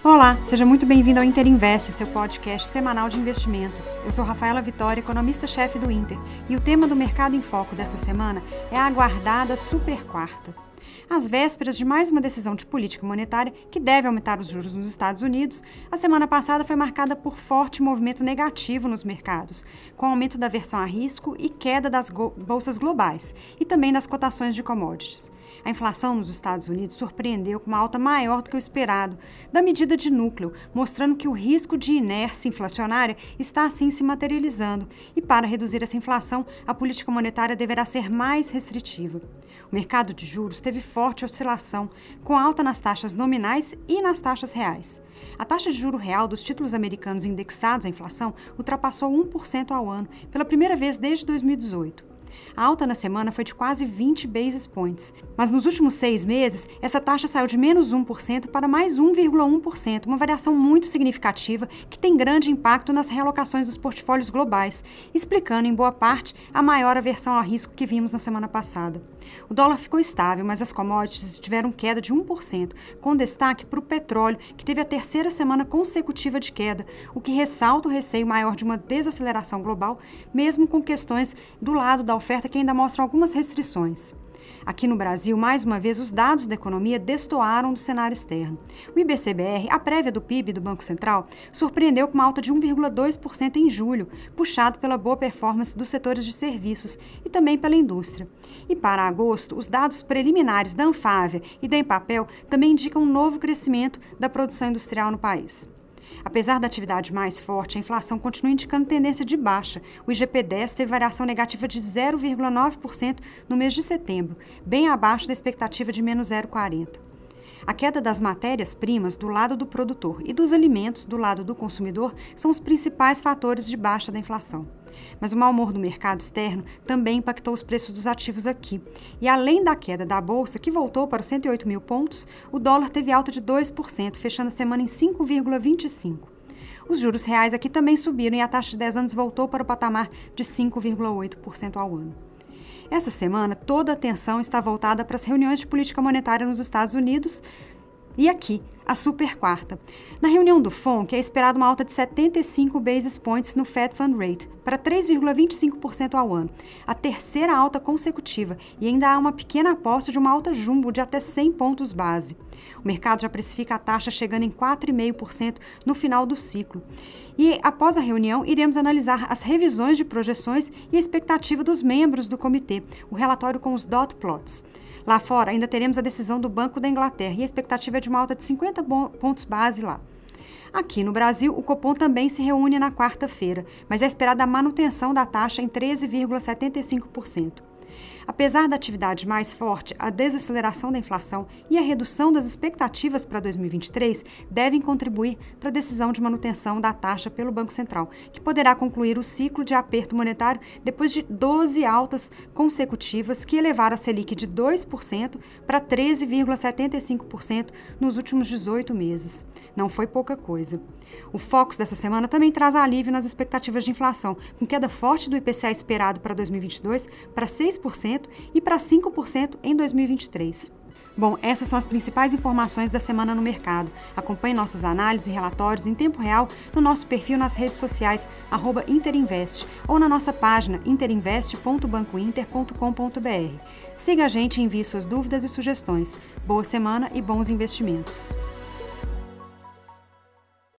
Olá, seja muito bem-vindo ao Inter Invest, seu podcast semanal de investimentos. Eu sou Rafaela Vitória, economista-chefe do Inter, e o tema do Mercado em Foco dessa semana é a aguardada super quarta. Às vésperas de mais uma decisão de política monetária que deve aumentar os juros nos Estados Unidos, a semana passada foi marcada por forte movimento negativo nos mercados, com aumento da versão a risco e queda das bolsas globais e também das cotações de commodities. A inflação nos Estados Unidos surpreendeu com uma alta maior do que o esperado, da medida de núcleo, mostrando que o risco de inércia inflacionária está assim se materializando. E para reduzir essa inflação, a política monetária deverá ser mais restritiva. O mercado de juros teve forte oscilação, com alta nas taxas nominais e nas taxas reais. A taxa de juro real dos títulos americanos indexados à inflação ultrapassou 1% ao ano, pela primeira vez desde 2018. A alta na semana foi de quase 20 basis points, mas nos últimos seis meses, essa taxa saiu de menos 1% para mais 1,1%, uma variação muito significativa que tem grande impacto nas realocações dos portfólios globais, explicando em boa parte a maior aversão ao risco que vimos na semana passada. O dólar ficou estável, mas as commodities tiveram queda de 1%, com destaque para o petróleo, que teve a terceira semana consecutiva de queda, o que ressalta o receio maior de uma desaceleração global, mesmo com questões do lado da oferta que ainda mostram algumas restrições. Aqui no Brasil, mais uma vez, os dados da economia destoaram do cenário externo. O IBCBR, a prévia do PIB do Banco Central, surpreendeu com uma alta de 1,2% em julho, puxado pela boa performance dos setores de serviços e também pela indústria. E para agosto, os dados preliminares da Anfávia e da Empapel também indicam um novo crescimento da produção industrial no país. Apesar da atividade mais forte, a inflação continua indicando tendência de baixa. O IGP-10 teve variação negativa de 0,9% no mês de setembro, bem abaixo da expectativa de menos 0,40%. A queda das matérias-primas do lado do produtor e dos alimentos do lado do consumidor são os principais fatores de baixa da inflação. Mas o mau humor do mercado externo também impactou os preços dos ativos aqui. E além da queda da bolsa, que voltou para os 108 mil pontos, o dólar teve alta de 2%, fechando a semana em 5,25%. Os juros reais aqui também subiram e a taxa de 10 anos voltou para o patamar de 5,8% ao ano. Essa semana, toda a atenção está voltada para as reuniões de política monetária nos Estados Unidos, e aqui, a super quarta. Na reunião do FONC, é esperada uma alta de 75 basis points no Fed Fund Rate, para 3,25% ao ano, a terceira alta consecutiva, e ainda há uma pequena aposta de uma alta jumbo de até 100 pontos base. O mercado já precifica a taxa chegando em 4,5% no final do ciclo. E após a reunião, iremos analisar as revisões de projeções e a expectativa dos membros do comitê, o relatório com os dot plots. Lá fora, ainda teremos a decisão do Banco da Inglaterra e a expectativa é de uma alta de 50 pontos base lá. Aqui no Brasil, o Copom também se reúne na quarta-feira, mas é esperada a manutenção da taxa em 13,75%. Apesar da atividade mais forte, a desaceleração da inflação e a redução das expectativas para 2023 devem contribuir para a decisão de manutenção da taxa pelo Banco Central, que poderá concluir o ciclo de aperto monetário depois de 12 altas consecutivas que elevaram a Selic de 2% para 13,75% nos últimos 18 meses. Não foi pouca coisa. O Focus dessa semana também traz alívio nas expectativas de inflação, com queda forte do IPCA esperado para 2022 para 6% e para 5% em 2023. Bom, essas são as principais informações da semana no mercado. Acompanhe nossas análises e relatórios em tempo real no nosso perfil nas redes sociais, Interinvest, ou na nossa página interinvest.bancointer.com.br. Siga a gente e envie suas dúvidas e sugestões. Boa semana e bons investimentos.